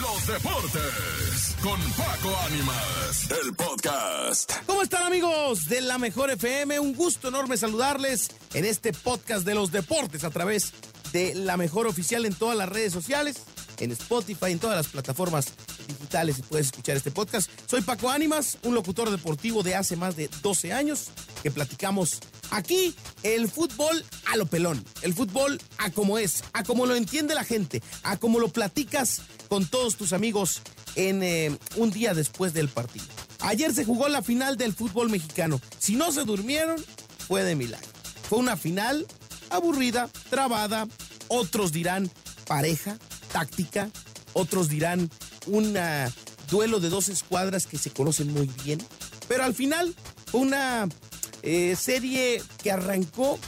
los deportes con Paco Ánimas, el podcast. ¿Cómo están amigos de la Mejor FM? Un gusto enorme saludarles en este podcast de los deportes a través de la Mejor Oficial en todas las redes sociales, en Spotify, en todas las plataformas digitales y puedes escuchar este podcast. Soy Paco Ánimas, un locutor deportivo de hace más de 12 años que platicamos aquí el fútbol a lo pelón, el fútbol a como es, a como lo entiende la gente, a como lo platicas con todos tus amigos en eh, un día después del partido. Ayer se jugó la final del fútbol mexicano. Si no se durmieron, fue de milagro. Fue una final aburrida, trabada. Otros dirán pareja, táctica. Otros dirán un duelo de dos escuadras que se conocen muy bien. Pero al final una eh, serie que arrancó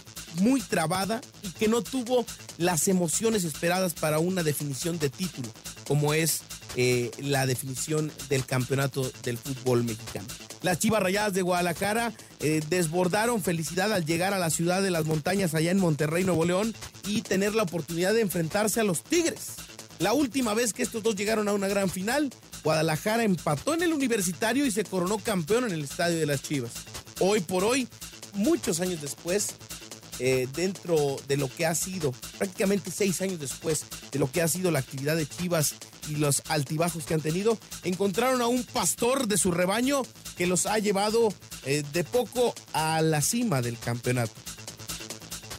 muy trabada y que no tuvo las emociones esperadas para una definición de título como es eh, la definición del campeonato del fútbol mexicano. Las Chivas Rayadas de Guadalajara eh, desbordaron felicidad al llegar a la ciudad de las montañas allá en Monterrey, Nuevo León, y tener la oportunidad de enfrentarse a los Tigres. La última vez que estos dos llegaron a una gran final, Guadalajara empató en el universitario y se coronó campeón en el estadio de las Chivas. Hoy por hoy, muchos años después, eh, dentro de lo que ha sido, prácticamente seis años después de lo que ha sido la actividad de Chivas y los altibajos que han tenido, encontraron a un pastor de su rebaño que los ha llevado eh, de poco a la cima del campeonato.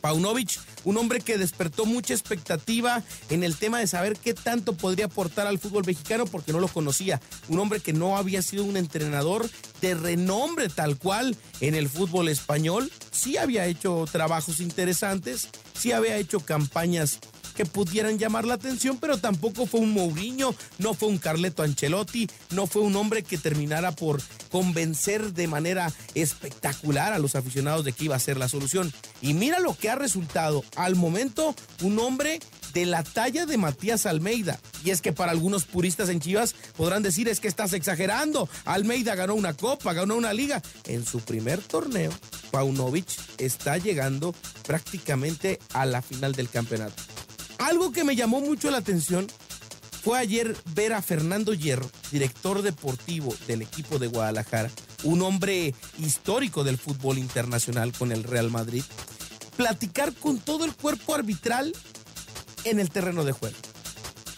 Paunovic un hombre que despertó mucha expectativa en el tema de saber qué tanto podría aportar al fútbol mexicano porque no lo conocía. Un hombre que no había sido un entrenador de renombre tal cual en el fútbol español. Sí había hecho trabajos interesantes, sí había hecho campañas que pudieran llamar la atención, pero tampoco fue un Mourinho, no fue un Carleto Ancelotti, no fue un hombre que terminara por convencer de manera espectacular a los aficionados de que iba a ser la solución. Y mira lo que ha resultado. Al momento, un hombre de la talla de Matías Almeida. Y es que para algunos puristas en Chivas podrán decir es que estás exagerando. Almeida ganó una copa, ganó una liga. En su primer torneo, Paunovic está llegando prácticamente a la final del campeonato. Algo que me llamó mucho la atención fue ayer ver a Fernando Hierro, director deportivo del equipo de Guadalajara, un hombre histórico del fútbol internacional con el Real Madrid, platicar con todo el cuerpo arbitral en el terreno de juego.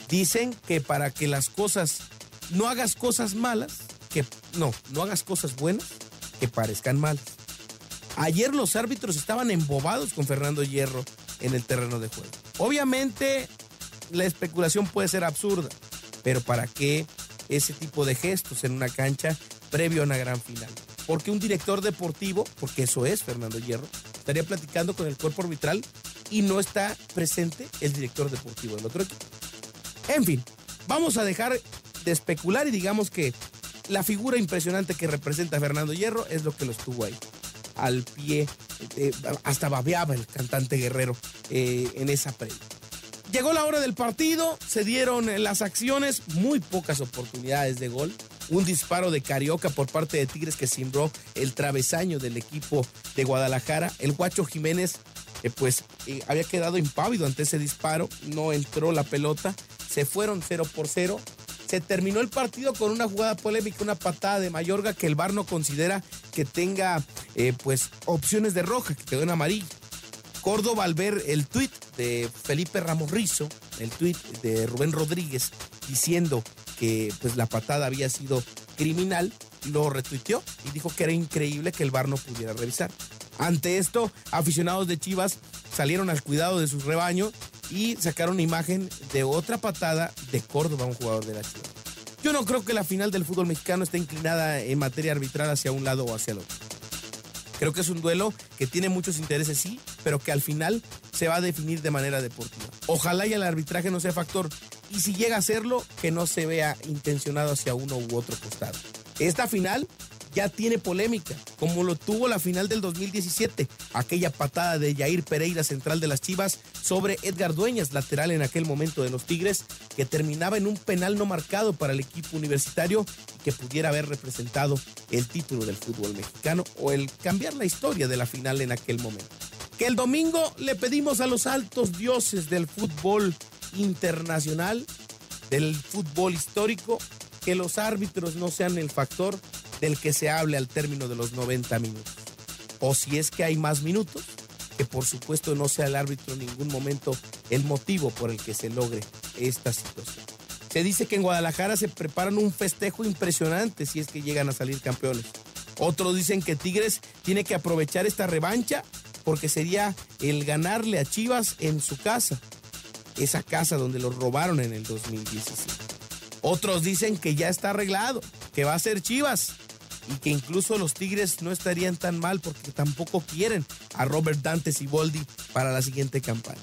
Dicen que para que las cosas, no hagas cosas malas, que no, no hagas cosas buenas que parezcan malas. Ayer los árbitros estaban embobados con Fernando Hierro en el terreno de juego. Obviamente la especulación puede ser absurda, pero ¿para qué ese tipo de gestos en una cancha previo a una gran final? Porque un director deportivo, porque eso es Fernando Hierro, estaría platicando con el cuerpo arbitral y no está presente el director deportivo del otro equipo. En fin, vamos a dejar de especular y digamos que la figura impresionante que representa Fernando Hierro es lo que lo estuvo ahí al pie, eh, hasta babeaba el cantante guerrero eh, en esa previa. Llegó la hora del partido, se dieron las acciones, muy pocas oportunidades de gol. Un disparo de Carioca por parte de Tigres que simbró el travesaño del equipo de Guadalajara. El Guacho Jiménez, eh, pues, había quedado impávido ante ese disparo, no entró la pelota, se fueron 0 por 0 se terminó el partido con una jugada polémica, una patada de Mayorga que el VAR no considera que tenga eh, pues opciones de roja, que quedó en amarillo. Córdoba al ver el tuit de Felipe Ramos Rizo, el tuit de Rubén Rodríguez, diciendo que pues la patada había sido criminal, lo retuiteó y dijo que era increíble que el VAR no pudiera revisar. Ante esto, aficionados de Chivas salieron al cuidado de su rebaño y sacaron imagen de otra patada de Córdoba, un jugador de la Chivas. Yo no creo que la final del fútbol mexicano esté inclinada en materia arbitral hacia un lado o hacia el otro. Creo que es un duelo que tiene muchos intereses, sí, pero que al final se va a definir de manera deportiva. Ojalá y el arbitraje no sea factor. Y si llega a serlo, que no se vea intencionado hacia uno u otro costado. Esta final ya tiene polémica, como lo tuvo la final del 2017, aquella patada de Jair Pereira, central de las Chivas, sobre Edgar Dueñas, lateral en aquel momento de los Tigres, que terminaba en un penal no marcado para el equipo universitario y que pudiera haber representado el título del fútbol mexicano o el cambiar la historia de la final en aquel momento. Que el domingo le pedimos a los altos dioses del fútbol internacional del fútbol histórico que los árbitros no sean el factor del que se hable al término de los 90 minutos. O si es que hay más minutos, que por supuesto no sea el árbitro en ningún momento el motivo por el que se logre esta situación. Se dice que en Guadalajara se preparan un festejo impresionante si es que llegan a salir campeones. Otros dicen que Tigres tiene que aprovechar esta revancha porque sería el ganarle a Chivas en su casa, esa casa donde los robaron en el 2017. Otros dicen que ya está arreglado, que va a ser Chivas y que incluso los Tigres no estarían tan mal porque tampoco quieren a Robert Dante Siboldi para la siguiente campaña.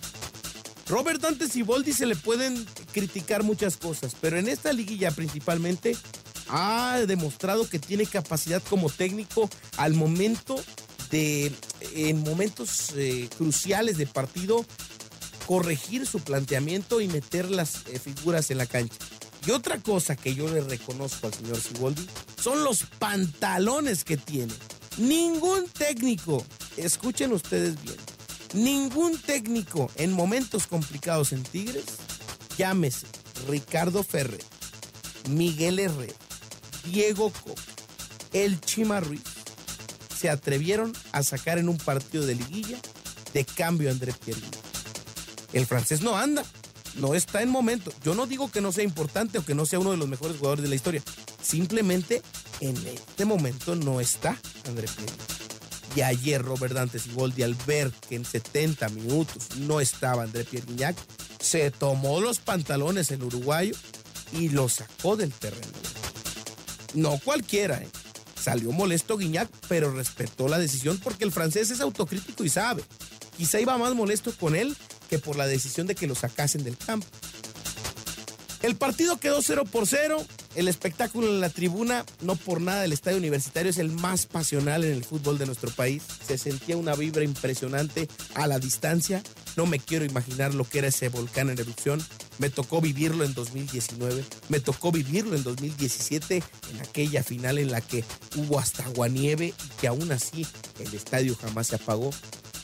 Robert Dante Siboldi se le pueden criticar muchas cosas, pero en esta liguilla principalmente ha demostrado que tiene capacidad como técnico al momento de, en momentos eh, cruciales de partido, corregir su planteamiento y meter las eh, figuras en la cancha. Y otra cosa que yo le reconozco al señor Siboldi son los pantalones que tiene. Ningún técnico, escuchen ustedes bien, ningún técnico en momentos complicados en Tigres, llámese Ricardo Ferrer, Miguel Herrera, Diego Coca, El Chima Ruiz, se atrevieron a sacar en un partido de liguilla de cambio a André Pierre. El francés no anda, no está en momento. Yo no digo que no sea importante o que no sea uno de los mejores jugadores de la historia. Simplemente en este momento no está André Pierre. Y ayer Robert Dante Siboldi al ver que en 70 minutos no estaba André Pierre Guignac, se tomó los pantalones el uruguayo y lo sacó del terreno. No cualquiera, ¿eh? Salió molesto Guiñac, pero respetó la decisión porque el francés es autocrítico y sabe. Quizá iba más molesto con él que por la decisión de que lo sacasen del campo. El partido quedó 0 por 0. El espectáculo en la tribuna, no por nada, el estadio universitario es el más pasional en el fútbol de nuestro país. Se sentía una vibra impresionante a la distancia. No me quiero imaginar lo que era ese volcán en erupción. Me tocó vivirlo en 2019, me tocó vivirlo en 2017, en aquella final en la que hubo hasta aguanieve y que aún así el estadio jamás se apagó.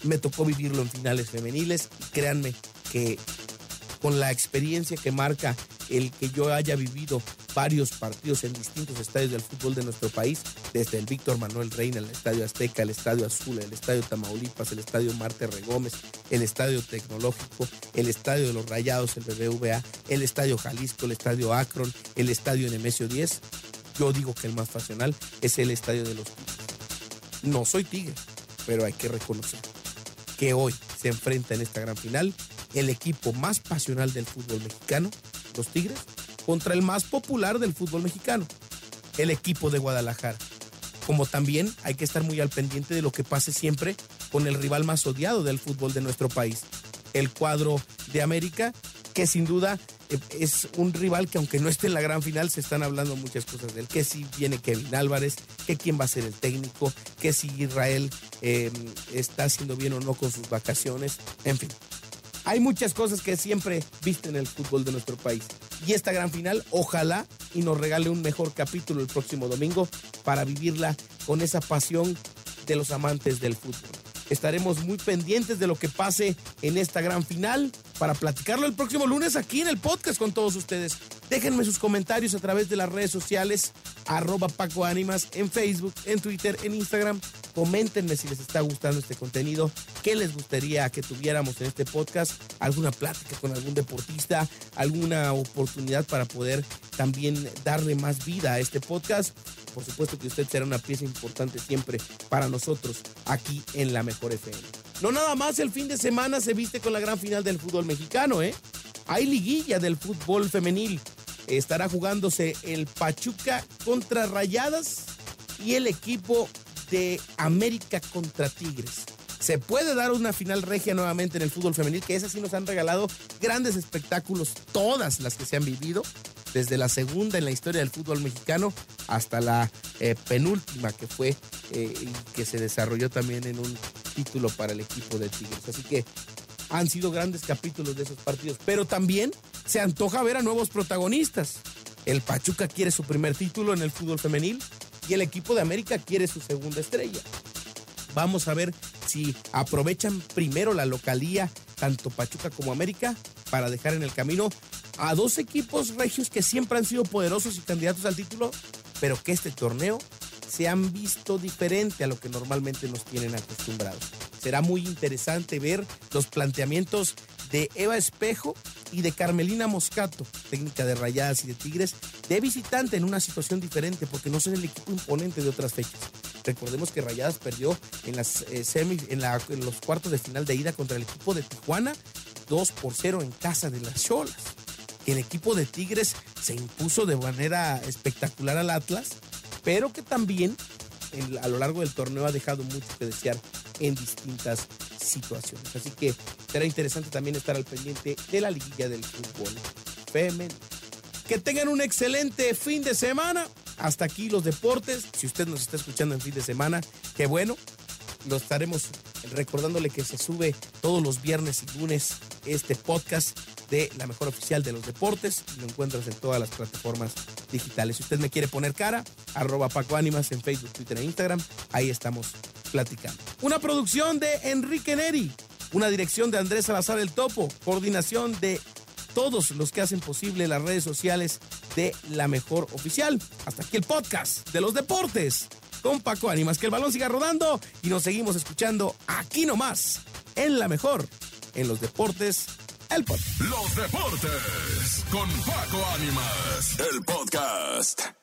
Me tocó vivirlo en finales femeniles y créanme que con la experiencia que marca el que yo haya vivido varios partidos en distintos estadios del fútbol de nuestro país, desde el Víctor Manuel Reina, el Estadio Azteca, el Estadio Azul, el Estadio Tamaulipas, el Estadio Marte Regómez, el Estadio Tecnológico, el Estadio de los Rayados, el BBVA, el Estadio Jalisco, el Estadio Akron, el Estadio Nemesio 10. Yo digo que el más pasional es el Estadio de los Tigres. No soy tigre, pero hay que reconocer que hoy se enfrenta en esta gran final el equipo más pasional del fútbol mexicano, los Tigres, contra el más popular del fútbol mexicano, el equipo de Guadalajara. Como también hay que estar muy al pendiente de lo que pase siempre con el rival más odiado del fútbol de nuestro país, el cuadro de América, que sin duda es un rival que aunque no esté en la gran final, se están hablando muchas cosas de él, que si viene Kevin Álvarez, que quién va a ser el técnico, que si Israel eh, está haciendo bien o no con sus vacaciones, en fin. Hay muchas cosas que siempre visten el fútbol de nuestro país. Y esta gran final, ojalá y nos regale un mejor capítulo el próximo domingo para vivirla con esa pasión de los amantes del fútbol. Estaremos muy pendientes de lo que pase en esta gran final para platicarlo el próximo lunes aquí en el podcast con todos ustedes. Déjenme sus comentarios a través de las redes sociales, arroba Paco en Facebook, en Twitter, en Instagram. Coméntenme si les está gustando este contenido, qué les gustaría que tuviéramos en este podcast, alguna plática con algún deportista, alguna oportunidad para poder también darle más vida a este podcast. Por supuesto que usted será una pieza importante siempre para nosotros aquí en la Mejor FM. No nada más el fin de semana se viste con la gran final del fútbol mexicano, ¿eh? Hay liguilla del fútbol femenil. Estará jugándose el Pachuca contra Rayadas y el equipo de América contra Tigres. Se puede dar una final regia nuevamente en el fútbol femenil, que esas sí nos han regalado grandes espectáculos, todas las que se han vivido, desde la segunda en la historia del fútbol mexicano hasta la eh, penúltima que fue eh, que se desarrolló también en un título para el equipo de Tigres. Así que han sido grandes capítulos de esos partidos, pero también se antoja ver a nuevos protagonistas. El Pachuca quiere su primer título en el fútbol femenil y el equipo de América quiere su segunda estrella. Vamos a ver si aprovechan primero la localía, tanto Pachuca como América, para dejar en el camino a dos equipos regios que siempre han sido poderosos y candidatos al título, pero que este torneo se han visto diferente a lo que normalmente nos tienen acostumbrados. Será muy interesante ver los planteamientos de Eva Espejo y de Carmelina Moscato, técnica de Rayadas y de Tigres, de visitante en una situación diferente porque no son el equipo imponente de otras fechas. Recordemos que Rayadas perdió en, las, eh, en, en los cuartos de final de ida contra el equipo de Tijuana 2 por 0 en casa de las Cholas. El equipo de Tigres se impuso de manera espectacular al Atlas, pero que también a lo largo del torneo ha dejado mucho que desear en distintas situaciones. Así que será interesante también estar al pendiente de la liguilla del fútbol femenino. Que tengan un excelente fin de semana. Hasta aquí los deportes. Si usted nos está escuchando en fin de semana, qué bueno. Lo estaremos recordándole que se sube todos los viernes y lunes este podcast de la mejor oficial de los deportes. Lo encuentras en todas las plataformas digitales. Si usted me quiere poner cara, arroba Paco Ánimas en Facebook, Twitter e Instagram. Ahí estamos platicando. Una producción de Enrique Neri, una dirección de Andrés Salazar el Topo, coordinación de todos los que hacen posible las redes sociales de la mejor oficial. Hasta aquí el podcast de los deportes con Paco Ánimas. Que el balón siga rodando y nos seguimos escuchando aquí nomás, en la mejor, en los deportes, el podcast. Los deportes con Paco Ánimas, el podcast.